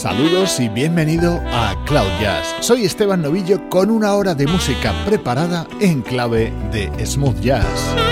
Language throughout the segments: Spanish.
Saludos y bienvenido a Cloud Jazz. Soy Esteban Novillo con una hora de música preparada en clave de smooth jazz.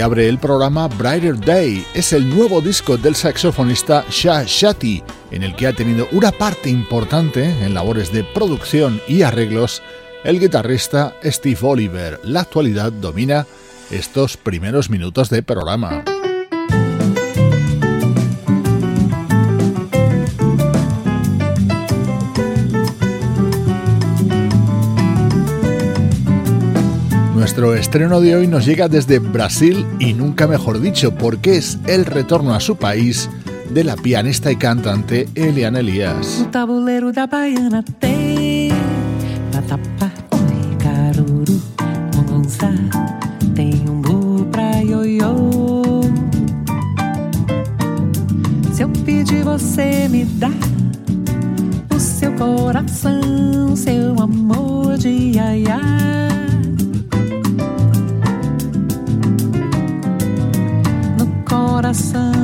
Abre el programa Brighter Day. Es el nuevo disco del saxofonista Shah Shati, en el que ha tenido una parte importante en labores de producción y arreglos el guitarrista Steve Oliver. La actualidad domina estos primeros minutos de programa. Nuestro estreno de hoy nos llega desde Brasil y nunca mejor dicho, porque es el retorno a su país de la pianista y cantante Eliana Elias. Coração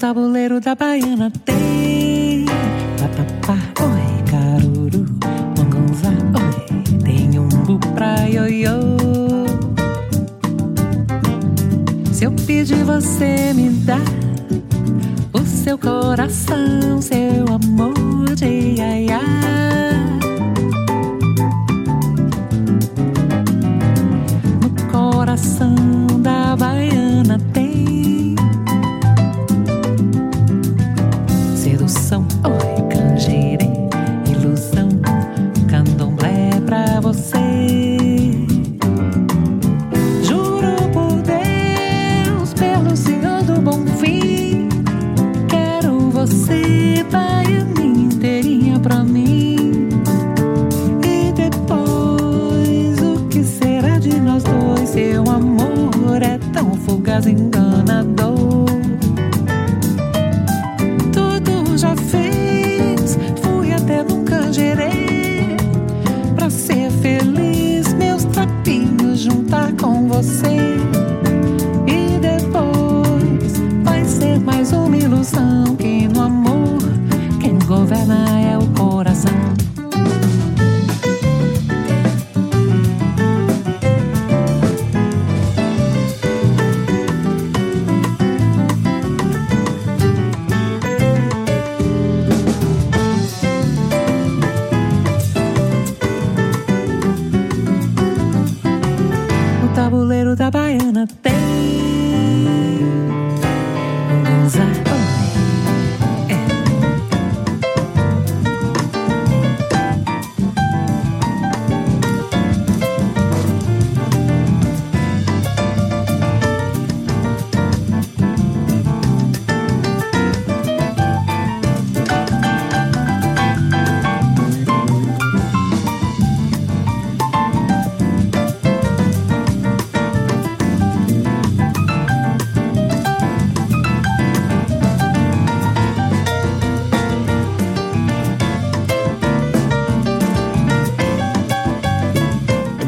da baiana tem. Vatapá, oi, caruru. Mangonzá, oi, tem um bu pra ioiô. Se eu pedir você me dá O seu coração, seu amor de iaiá No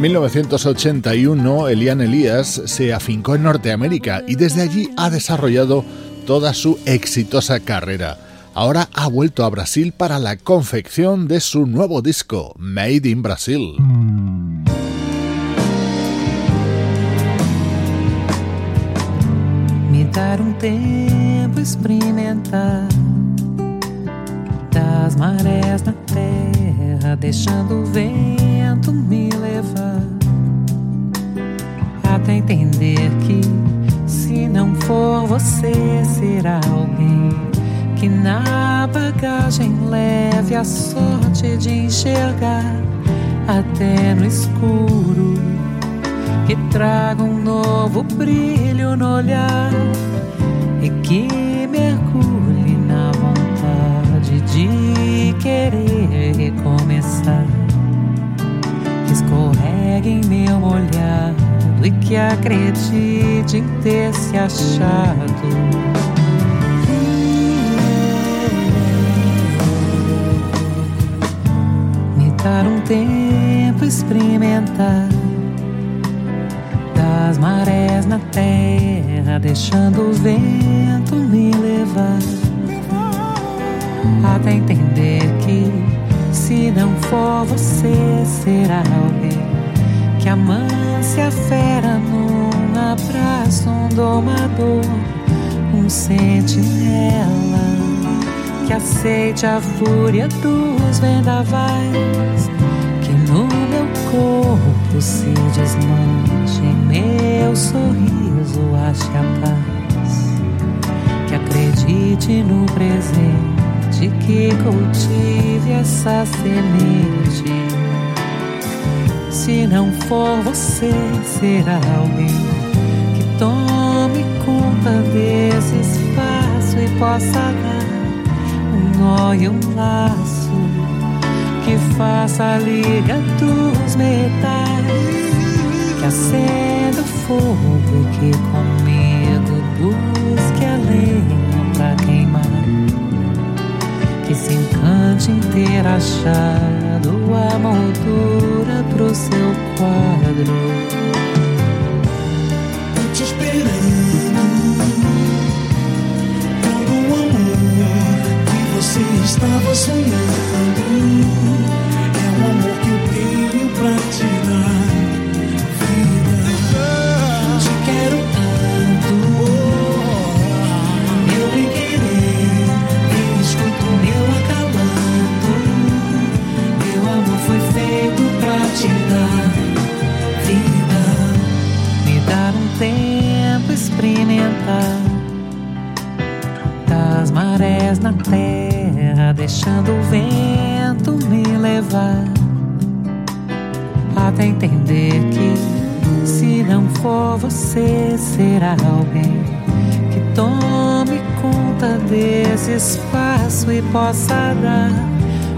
En 1981, Elian Elías se afincó en Norteamérica y desde allí ha desarrollado toda su exitosa carrera. Ahora ha vuelto a Brasil para la confección de su nuevo disco, Made in Brasil. Me un tiempo experimentar las mareas. Deixando o vento me levar. Até entender que se não for você, será alguém que na bagagem leve a sorte de enxergar até no escuro, que traga um novo brilho no olhar e que mergulhe na vontade de querer Que escorregue em meu olhar e que acredite em ter se achado. Dar um tempo experimentar das marés na terra, deixando o vento não for você, será alguém que amance a fera num abraço, um domador, um sentinela que aceite a fúria dos vendavais, que no meu corpo se desmanche, em meu sorriso ache a paz, que acredite no presente, que cultive essa semente. Se não for você, será alguém que tome conta desse espaço e possa dar nó e um laço que faça a liga dos metais, que acenda o fogo e que comigo busque a se encante em achado a moldura pro seu quadro. Tô te esperando você estava sonhando. Até entender que se não for você, será alguém que tome conta desse espaço e possa dar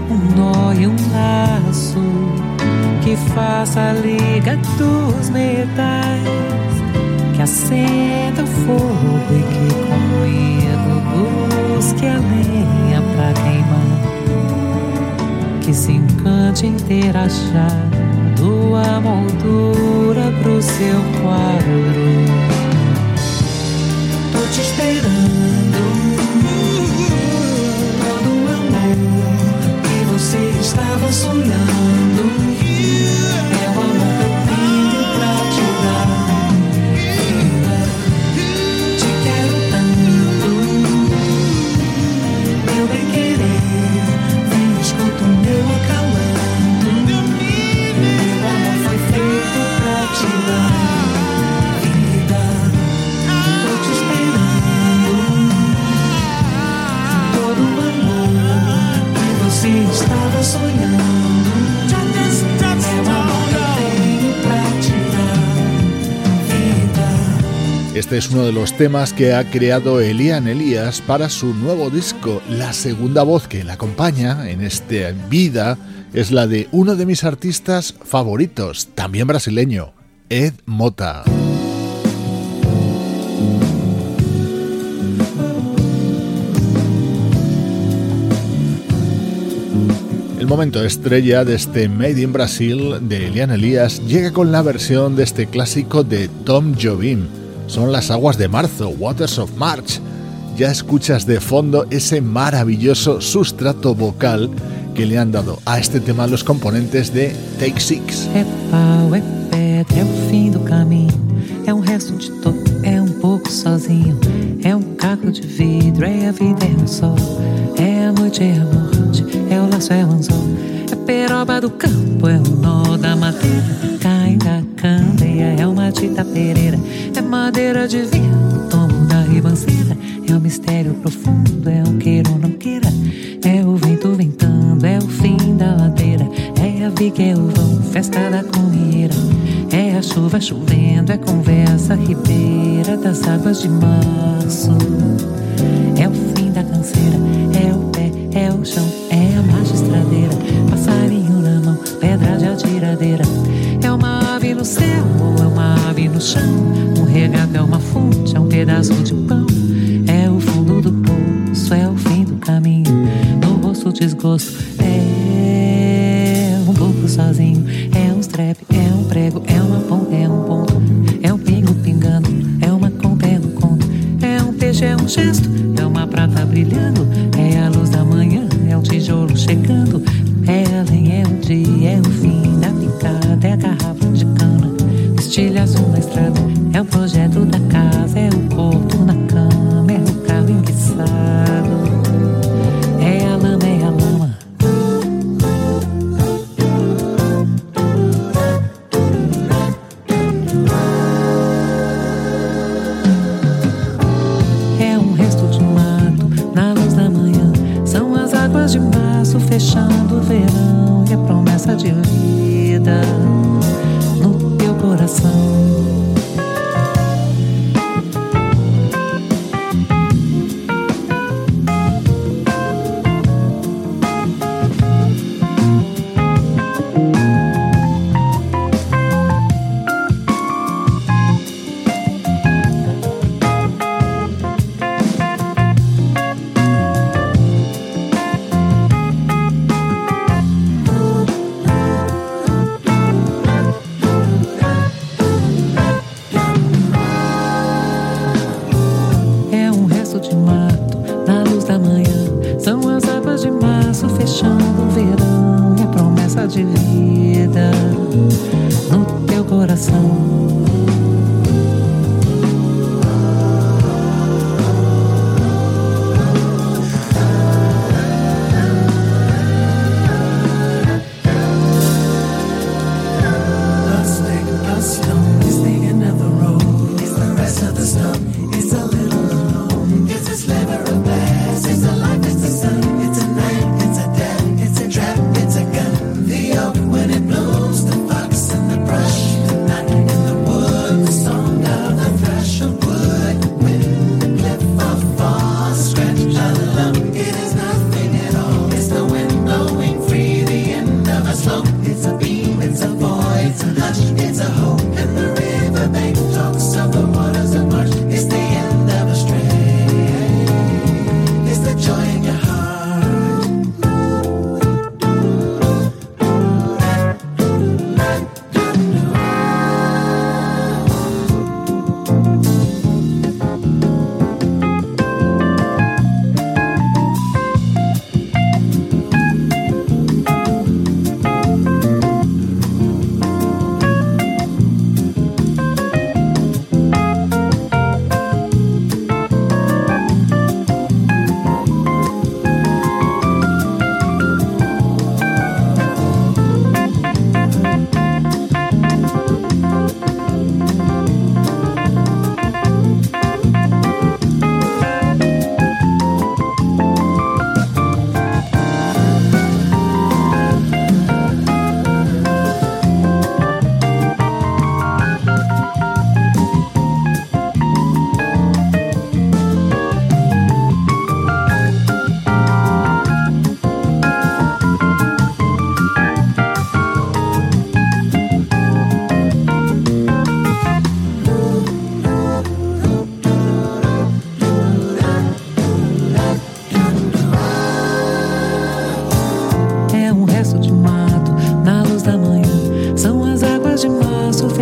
um nó e um laço que faça a liga dos metais, que acenda o fogo e que comigo busque a lenha pra queimar. Que se encante em ter achado a moldura pro seu quadro. Tô te esperando. Todo o amor que você estava sonhando. Este es uno de los temas que ha creado Elian Elías para su nuevo disco. La segunda voz que le acompaña en esta vida es la de uno de mis artistas favoritos, también brasileño, Ed Mota. El momento estrella de este Made in Brasil de Elian Elías llega con la versión de este clásico de Tom Jobim. Son las aguas de marzo, Waters of March. Ya escuchas de fondo ese maravilloso sustrato vocal que le han dado a este tema los componentes de Take Six. É um, um, um caco de vidro, é a vida, é o sol, é a noite, é a morte. é o laço, é o anzol. É peroba do campo, é o nó da madeira. Cai da candeia, é uma tita pereira. É madeira de vinho, tomo da ribanceira. É o mistério profundo, é o queira ou não queira. É o vento ventando, é o fim da ladeira. É a viga, é o vão, festa da comieira. É a chuva chovendo, é conversa ribeira das águas de março. É o fim da canseira, é o pé, é o chão. É uma ave no céu ou é uma ave no chão? Um regado é uma fonte, é um pedaço de pão. É o fundo do poço, é o fim do caminho. No rosto, desgosto done.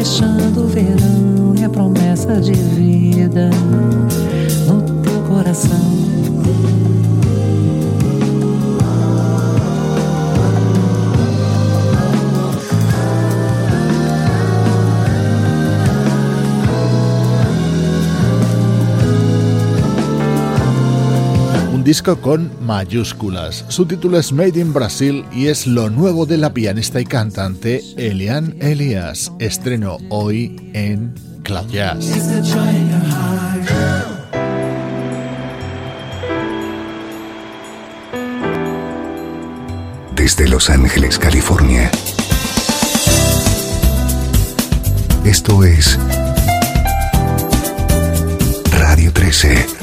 fechando o verão e a promessa de disco con mayúsculas. Su título es Made in Brasil y es lo nuevo de la pianista y cantante Elian Elias. Estreno hoy en Cloud Jazz. Desde Los Ángeles, California. Esto es Radio 13.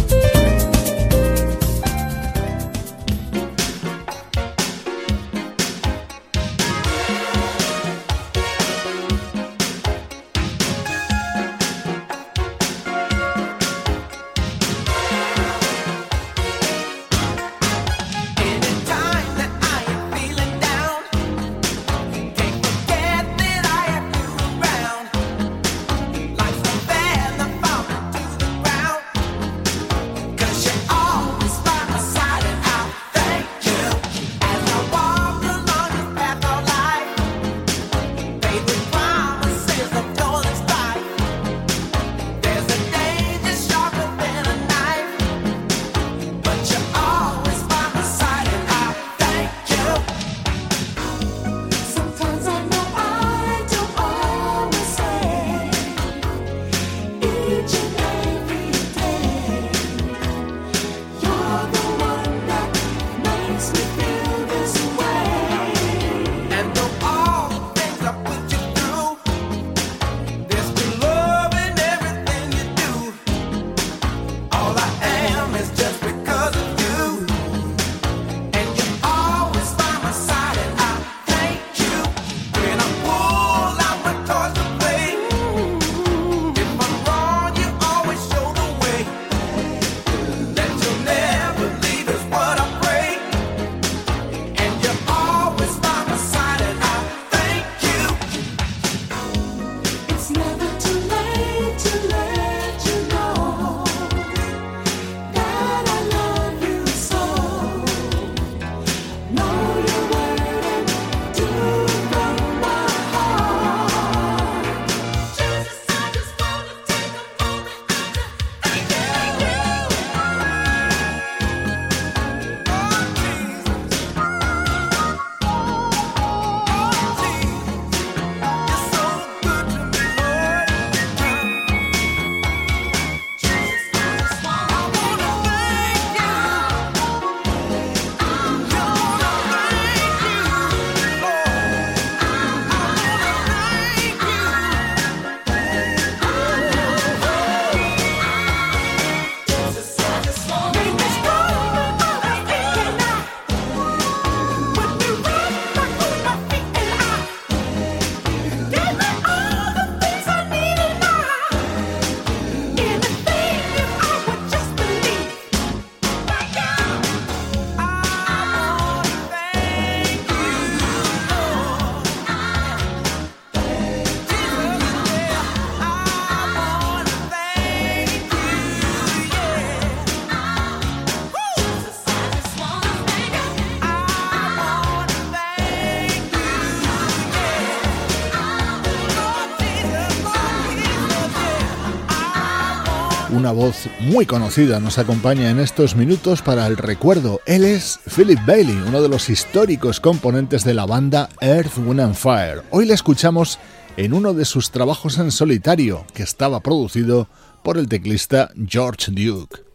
Una voz muy conocida nos acompaña en estos minutos para el recuerdo. Él es Philip Bailey, uno de los históricos componentes de la banda Earth, Wind and Fire. Hoy le escuchamos en uno de sus trabajos en solitario, que estaba producido por el teclista George Duke.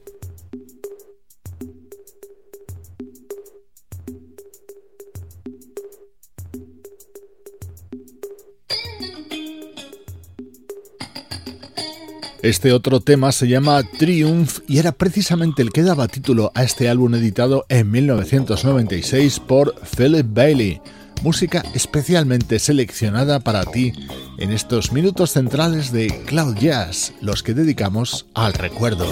Este otro tema se llama Triumph y era precisamente el que daba título a este álbum editado en 1996 por Philip Bailey, música especialmente seleccionada para ti en estos minutos centrales de Cloud Jazz, los que dedicamos al recuerdo.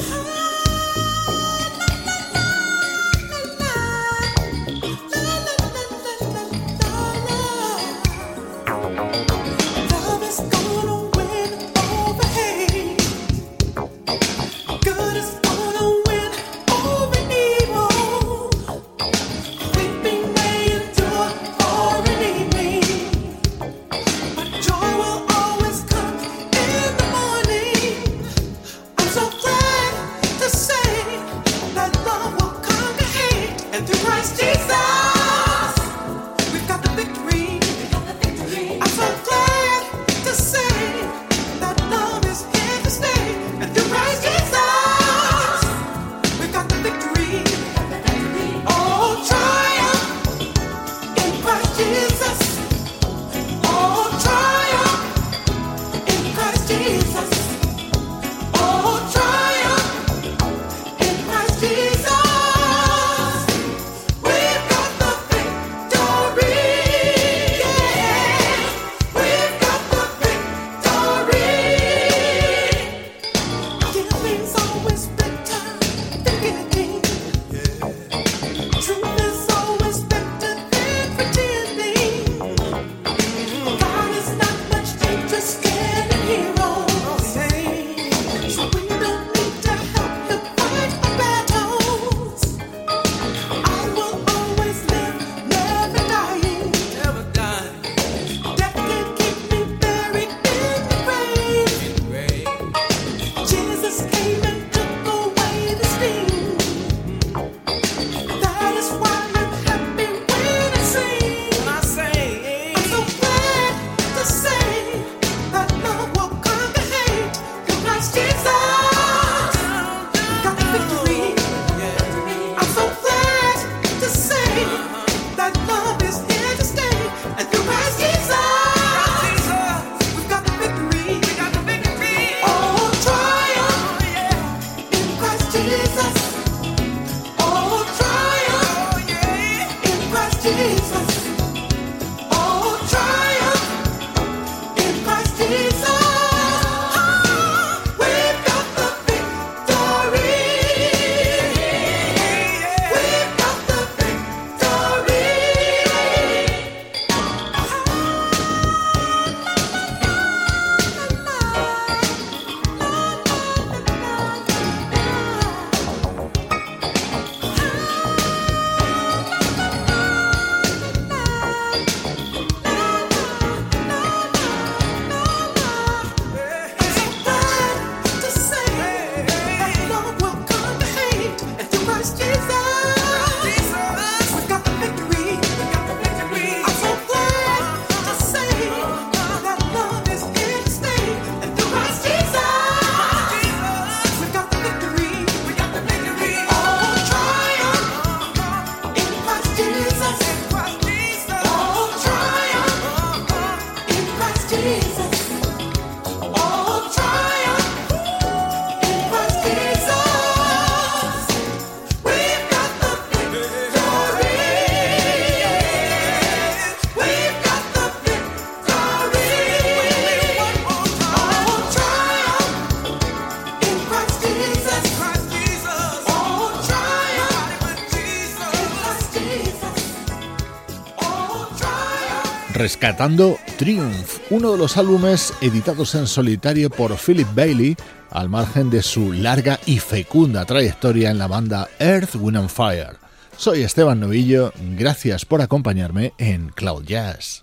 Rescatando Triumph, uno de los álbumes editados en solitario por Philip Bailey, al margen de su larga y fecunda trayectoria en la banda Earth, Wind and Fire. Soy Esteban Novillo, gracias por acompañarme en Cloud Jazz.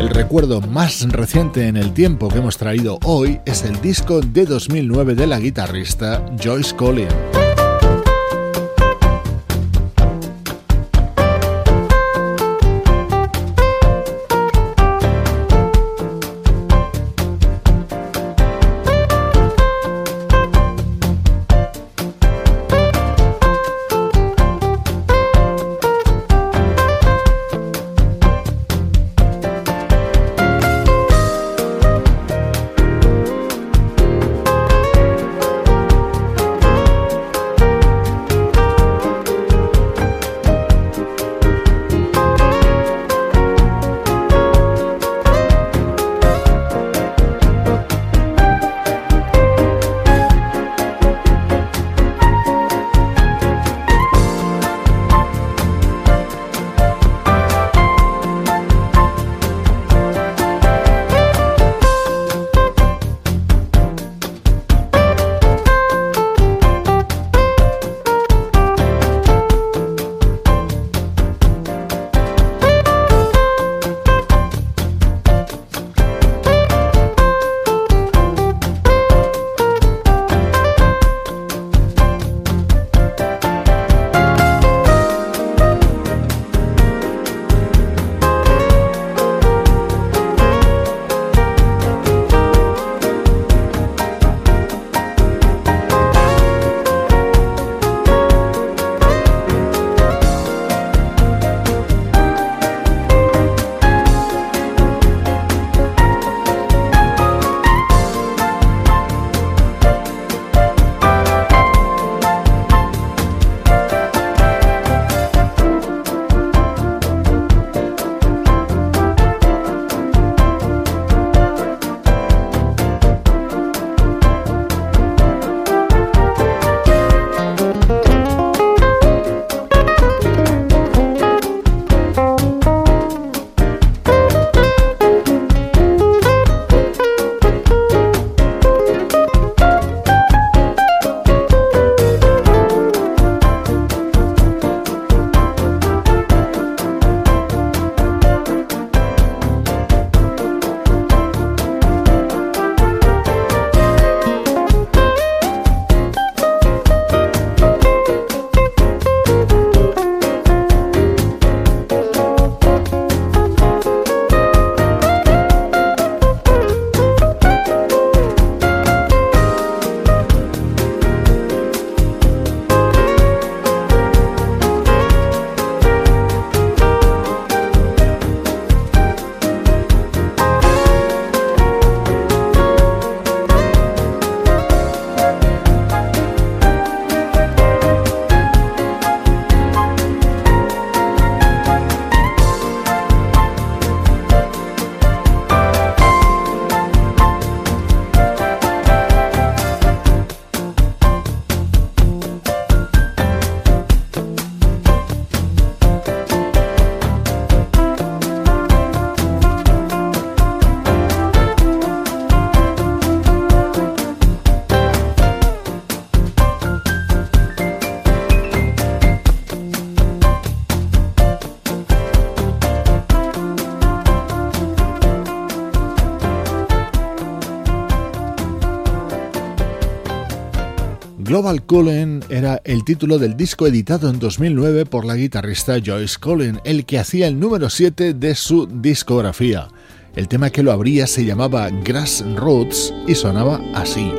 El recuerdo más reciente en el tiempo que hemos traído hoy es el disco de 2009 de la guitarrista Joyce Collins. Global Cullen era el título del disco editado en 2009 por la guitarrista Joyce Cullen, el que hacía el número 7 de su discografía. El tema que lo abría se llamaba Grass Roots y sonaba así.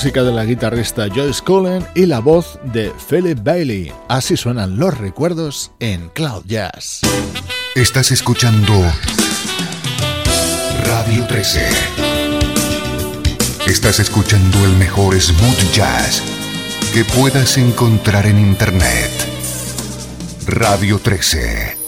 música de la guitarrista Joyce Cullen y la voz de Philip Bailey. Así suenan los recuerdos en Cloud Jazz. Estás escuchando Radio 13. Estás escuchando el mejor smooth jazz que puedas encontrar en Internet. Radio 13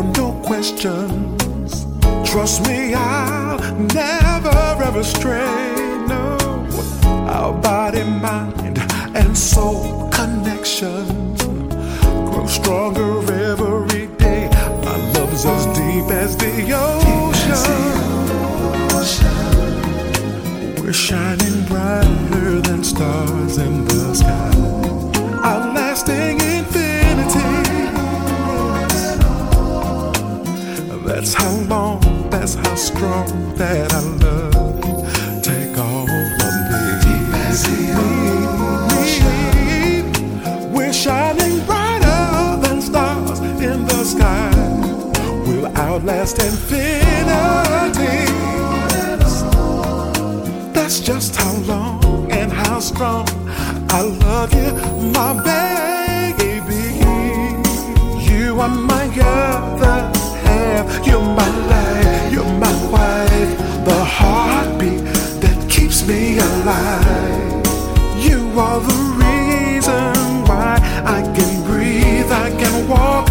no questions. Trust me, I'll never ever stray. No, our body, mind, and soul connection grow stronger every day. Our love's as deep as the ocean. We're shining brighter than stars in the sky. Our lasting. That's how long, that's how strong that I love you. Take all of me. Deep as. We're shining brighter than stars in the sky. We'll outlast infinity. That's just how long and how strong I love you, my baby. You are my other. You're my life, you're my wife, the heartbeat that keeps me alive. You are the reason why I can breathe, I can walk.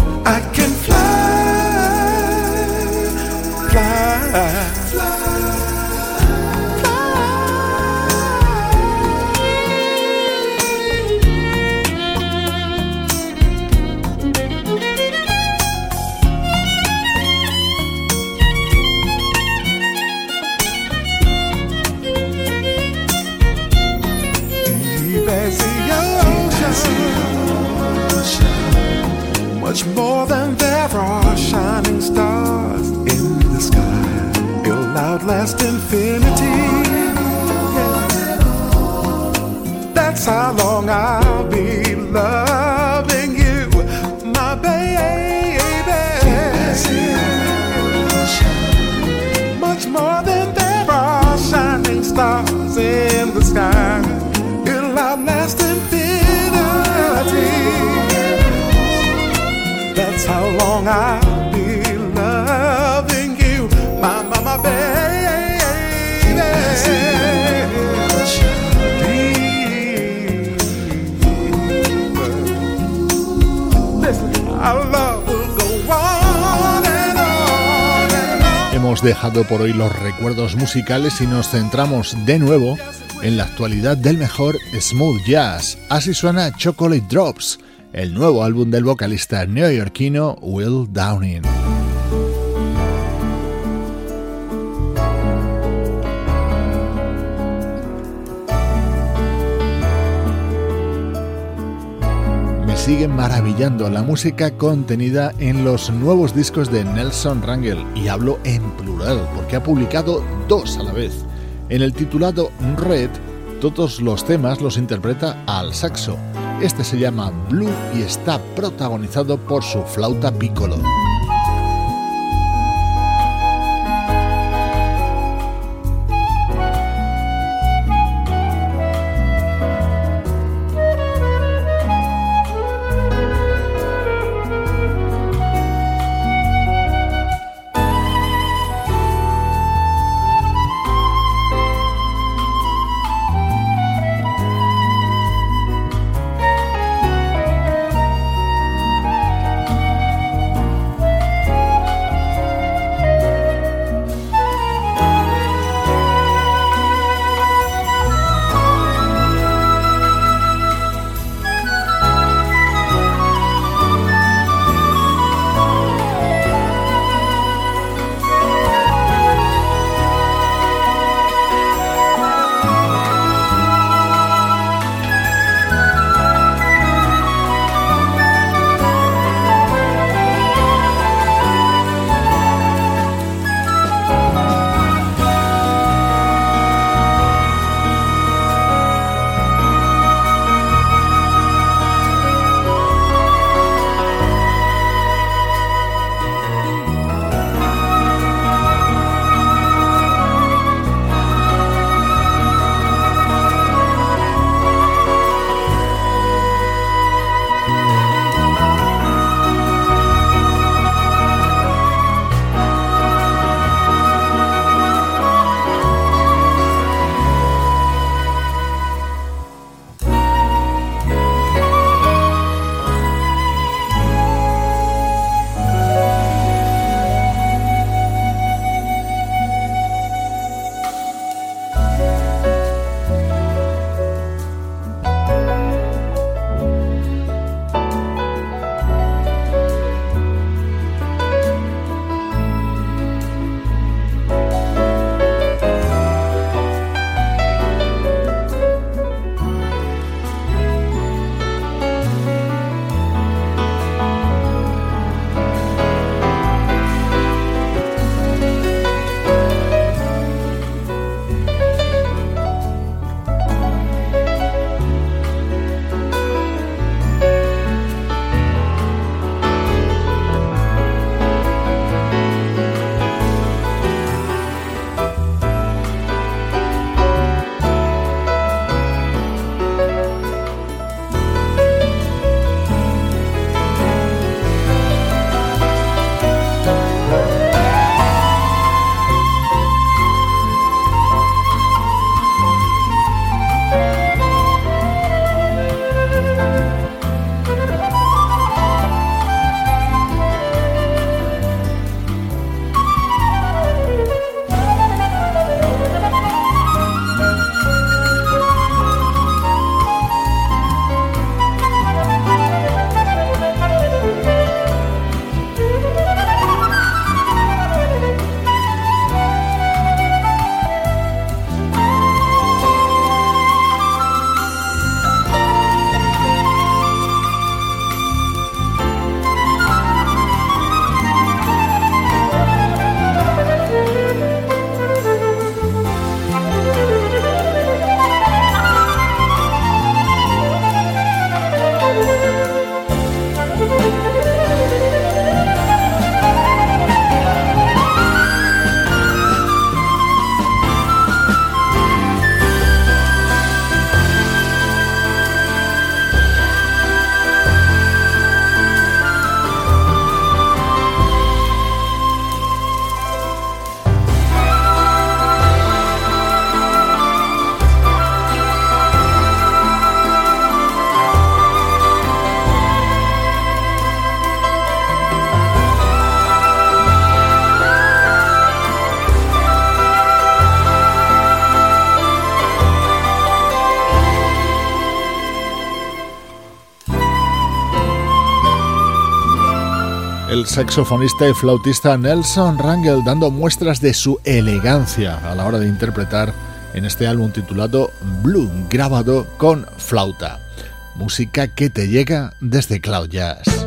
That's how long I'll be loving you, my baby. Much more than there are shining stars in the sky. It'll outlast infinity. That's how long I. hemos dejado por hoy los recuerdos musicales y nos centramos de nuevo en la actualidad del mejor smooth jazz. Así suena Chocolate Drops, el nuevo álbum del vocalista neoyorquino Will Downing. Sigue maravillando la música contenida en los nuevos discos de Nelson Rangel y hablo en plural porque ha publicado dos a la vez. En el titulado Red, todos los temas los interpreta al saxo. Este se llama Blue y está protagonizado por su flauta piccolo. El saxofonista y flautista Nelson Rangel dando muestras de su elegancia a la hora de interpretar en este álbum titulado Blue, grabado con flauta. Música que te llega desde Cloud Jazz.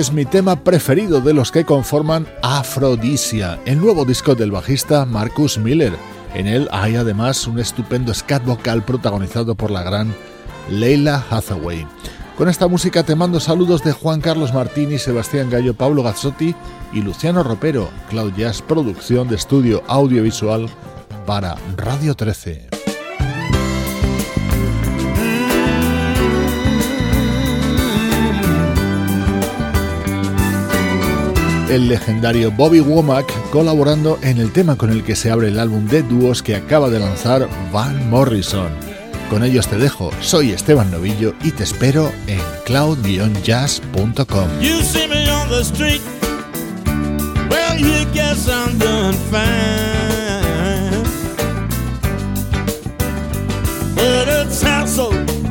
Es mi tema preferido de los que conforman Afrodisia, el nuevo disco del bajista Marcus Miller. En él hay además un estupendo scat vocal protagonizado por la gran Leila Hathaway. Con esta música te mando saludos de Juan Carlos Martini, Sebastián Gallo, Pablo Gazzotti y Luciano Ropero, Cloud Jazz, producción de estudio audiovisual para Radio 13. El legendario Bobby Womack colaborando en el tema con el que se abre el álbum de dúos que acaba de lanzar Van Morrison. Con ellos te dejo, soy Esteban Novillo y te espero en cloud-jazz.com.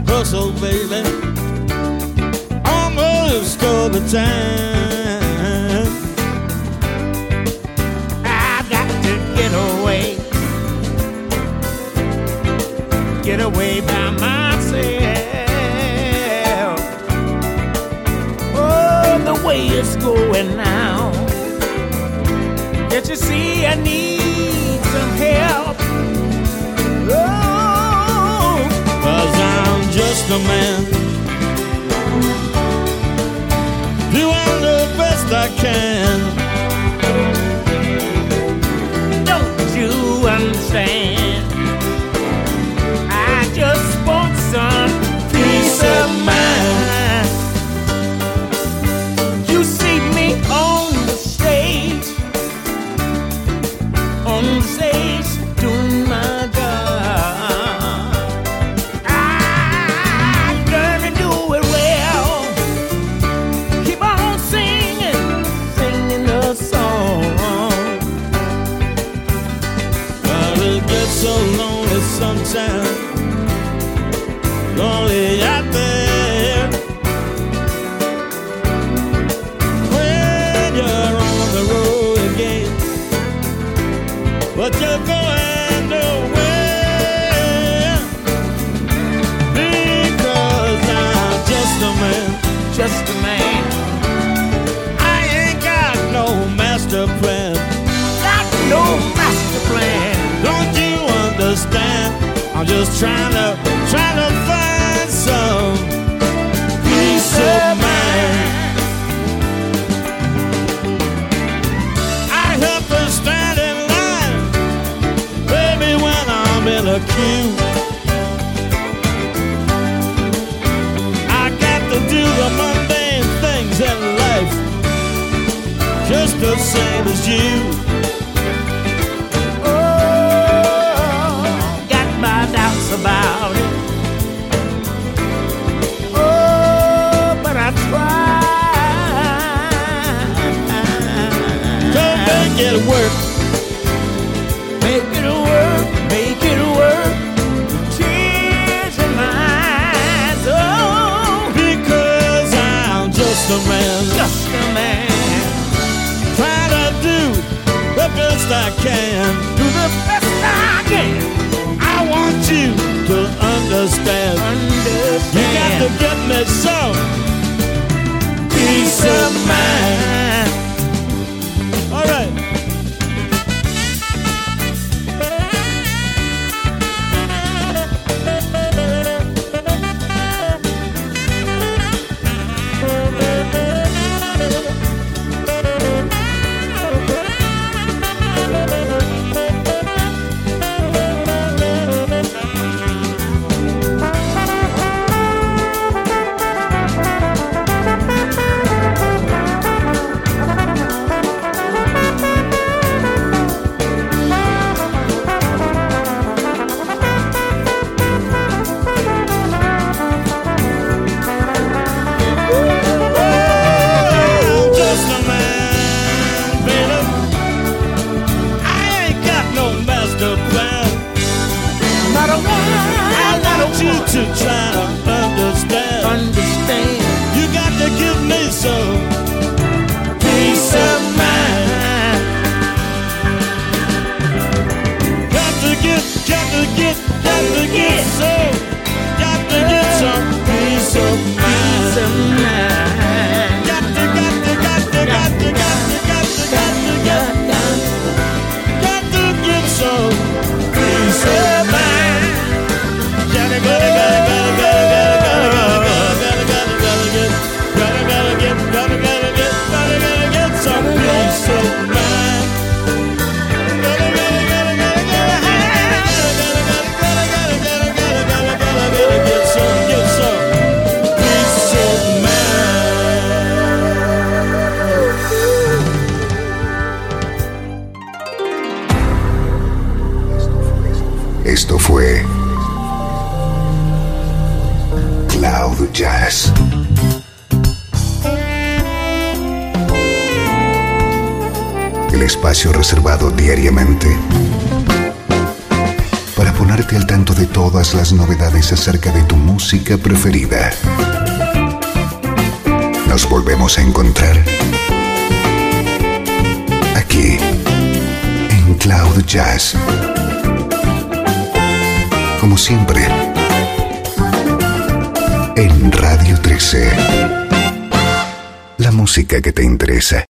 Hustle baby, almost all the time. Get away by myself. Oh, the way it's going now. Can't you see I need some help? Oh, cause I'm just a man. Doing the best I can. Just trying to, trying to find some peace of mind. I have to stand in line, baby, when I'm in a queue. I got to do the mundane things in life, just the same as you. about it. Oh, but I try. to make it work. Make it work, make it work. Oh, because I'm just a man, just a man. Try to do the best I can, do the best. understand. understand. You got to give me some peace of mind. sorrise